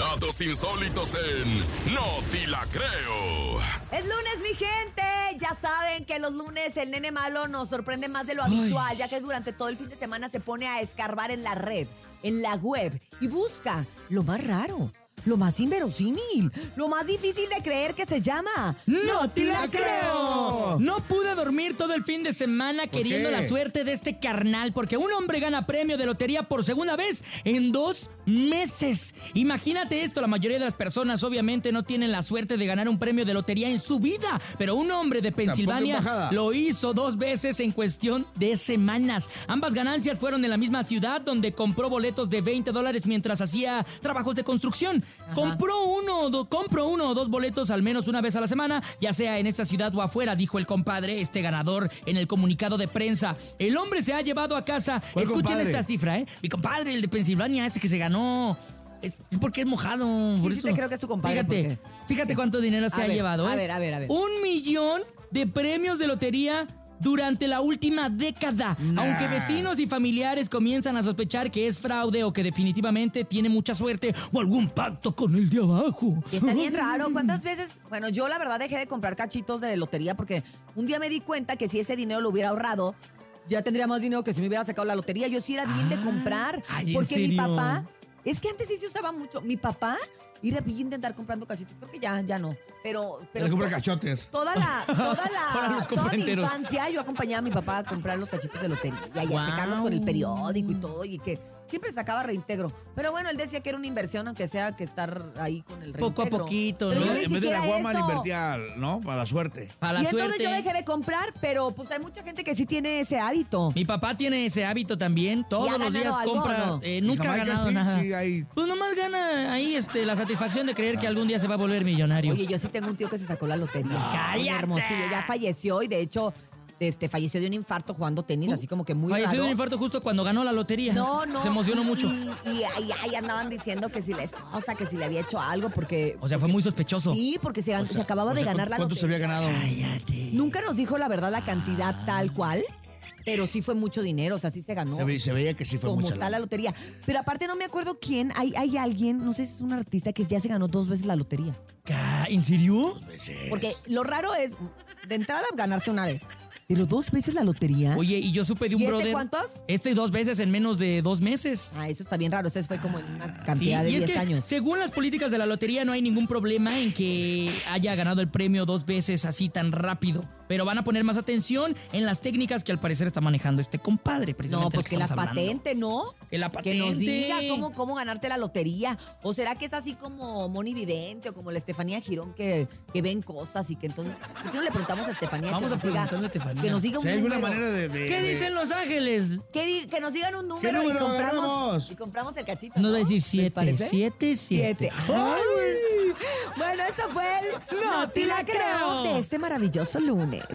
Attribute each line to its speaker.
Speaker 1: Datos insólitos en No Ti La Creo.
Speaker 2: Es lunes, mi gente. Ya saben que los lunes el nene malo nos sorprende más de lo habitual, ya que durante todo el fin de semana se pone a escarbar en la red, en la web y busca lo más raro. Lo más inverosímil, lo más difícil de creer que se llama.
Speaker 3: ¡No te la creo! No pude dormir todo el fin de semana queriendo
Speaker 4: qué?
Speaker 3: la suerte de este carnal, porque un hombre gana premio de lotería por segunda vez en dos meses. Imagínate esto, la mayoría de las personas obviamente no tienen la suerte de ganar un premio de lotería en su vida, pero un hombre de Pensilvania lo hizo dos veces en cuestión de semanas. Ambas ganancias fueron en la misma ciudad donde compró boletos de 20 dólares mientras hacía trabajos de construcción. Compró uno, do- compro uno o dos boletos al menos una vez a la semana, ya sea en esta ciudad o afuera, dijo el compadre, este ganador, en el comunicado de prensa. El hombre se ha llevado a casa.
Speaker 4: ¿Cuál
Speaker 3: Escuchen
Speaker 4: compadre?
Speaker 3: esta cifra, ¿eh? Mi compadre, el de Pensilvania, este que se ganó. Es porque es mojado, por
Speaker 2: sí
Speaker 3: eso.
Speaker 2: te creo que es tu compadre,
Speaker 3: Fíjate, fíjate cuánto dinero se
Speaker 2: A
Speaker 3: ha
Speaker 2: ver,
Speaker 3: llevado, ¿eh?
Speaker 2: a ver, a ver, a ver.
Speaker 3: Un millón de premios de lotería durante la última década.
Speaker 4: Nah.
Speaker 3: Aunque vecinos y familiares comienzan a sospechar que es fraude o que definitivamente tiene mucha suerte o algún pacto con el de abajo.
Speaker 2: Y está bien raro. ¿Cuántas veces? Bueno, yo la verdad dejé de comprar cachitos de lotería porque un día me di cuenta que si ese dinero lo hubiera ahorrado, ya tendría más dinero que si me hubiera sacado la lotería. Yo sí era bien de comprar.
Speaker 3: ay, ¿en
Speaker 2: porque mi papá, es que antes sí se usaba mucho. Mi papá ir a intentar comprando cachitos. Creo que ya, ya no. Pero, pero
Speaker 4: compra cachotes.
Speaker 2: Toda la, toda la, toda mi infancia yo acompañaba a mi papá a comprar los cachitos de lotería y ahí a checarlos con el periódico y todo y que siempre sacaba reintegro. Pero bueno, él decía que era una inversión aunque sea que estar ahí con el reintegro.
Speaker 3: Poco a poquito,
Speaker 2: Pero
Speaker 3: ¿no?
Speaker 2: yo ni
Speaker 4: en vez de la
Speaker 2: siquiera
Speaker 4: guama le
Speaker 2: eso.
Speaker 4: invertía, ¿no? Para la suerte.
Speaker 3: Para la
Speaker 2: y entonces
Speaker 3: suerte.
Speaker 2: yo dejé de comprar, pero pues hay mucha gente que sí tiene ese hábito.
Speaker 3: Mi papá tiene ese hábito también.
Speaker 2: ¿Y
Speaker 3: Todos los días
Speaker 2: algo
Speaker 3: compra.
Speaker 2: no?
Speaker 3: eh, nunca ha
Speaker 4: Jamaica,
Speaker 3: ganado
Speaker 4: sí,
Speaker 3: nada.
Speaker 4: sí, hay-
Speaker 3: Pues nomás gana ahí este, la satisfacción de creer que algún día se va a volver millonario.
Speaker 2: Oye, yo sí tengo un tío que se sacó la lotería.
Speaker 3: ¡Cállate!
Speaker 2: Un hermosillo. Ya falleció y de hecho este, falleció de un infarto jugando tenis, así como que muy
Speaker 3: Falleció de un infarto justo cuando ganó la lotería.
Speaker 2: No, no.
Speaker 3: Se emocionó mucho.
Speaker 2: Y, y ahí, ahí andaban diciendo que si la esposa, que si le había hecho algo, porque.
Speaker 3: O sea, fue muy sospechoso.
Speaker 2: Sí, porque se, se acababa
Speaker 4: O
Speaker 2: de
Speaker 4: sea,
Speaker 2: ganar la
Speaker 4: ¿Cuánto se había
Speaker 2: lotería.
Speaker 4: ganado?
Speaker 3: Cállate.
Speaker 2: Nunca nos dijo la verdad la cantidad tal cual, pero sí fue mucho dinero, o sea, sí se ganó.
Speaker 4: Se, ve- se veía que sí fue
Speaker 2: como
Speaker 4: mucha
Speaker 2: tal la
Speaker 4: lana.
Speaker 2: lotería. Pero aparte no me acuerdo quién, hay, hay alguien, no sé si es un artista que ya se ganó dos veces la lotería.
Speaker 3: Ca- ¿En serio?
Speaker 2: Porque lo raro es, de entrada, ganarte una vez. Pero dos veces la lotería.
Speaker 3: Oye, y yo supe de un
Speaker 2: ¿Y este
Speaker 3: brother.
Speaker 2: cuántos?
Speaker 3: Este dos veces en menos de dos meses.
Speaker 2: Ah, eso está bien raro. Ese fue como en una
Speaker 3: Sí,
Speaker 2: cantidad de
Speaker 3: y es
Speaker 2: 10
Speaker 3: que,
Speaker 2: años.
Speaker 3: según las políticas de la lotería, no hay ningún problema en que haya ganado el premio dos veces así tan rápido. Pero van a poner más atención en las técnicas que al parecer está manejando este compadre, precisamente.
Speaker 2: No, pues que la
Speaker 3: hablando.
Speaker 2: patente, ¿no?
Speaker 3: Que la
Speaker 2: Que nos
Speaker 3: patente.
Speaker 2: diga cómo, cómo ganarte la lotería. ¿O será que es así como Moni Vidente o como la Estefanía Girón que, que ven cosas y que entonces... ¿por qué no le preguntamos a Estefanía
Speaker 3: Vamos
Speaker 2: que,
Speaker 3: a
Speaker 2: nos diga,
Speaker 3: preguntarle a Estefanía.
Speaker 2: que nos diga un
Speaker 4: Si hay alguna
Speaker 2: número?
Speaker 4: manera de. de-
Speaker 3: ¿Qué
Speaker 4: de-
Speaker 3: dicen Los Ángeles?
Speaker 2: Que, di- que nos digan un número,
Speaker 4: número
Speaker 2: y, compramos, y compramos el cachito.
Speaker 3: Nos
Speaker 2: ¿no?
Speaker 3: va a decir
Speaker 2: ¿Les
Speaker 3: siete,
Speaker 2: parece?
Speaker 3: siete, siete.
Speaker 2: Ay. Esto fue el
Speaker 3: No te la creo.
Speaker 2: de este maravilloso lunes.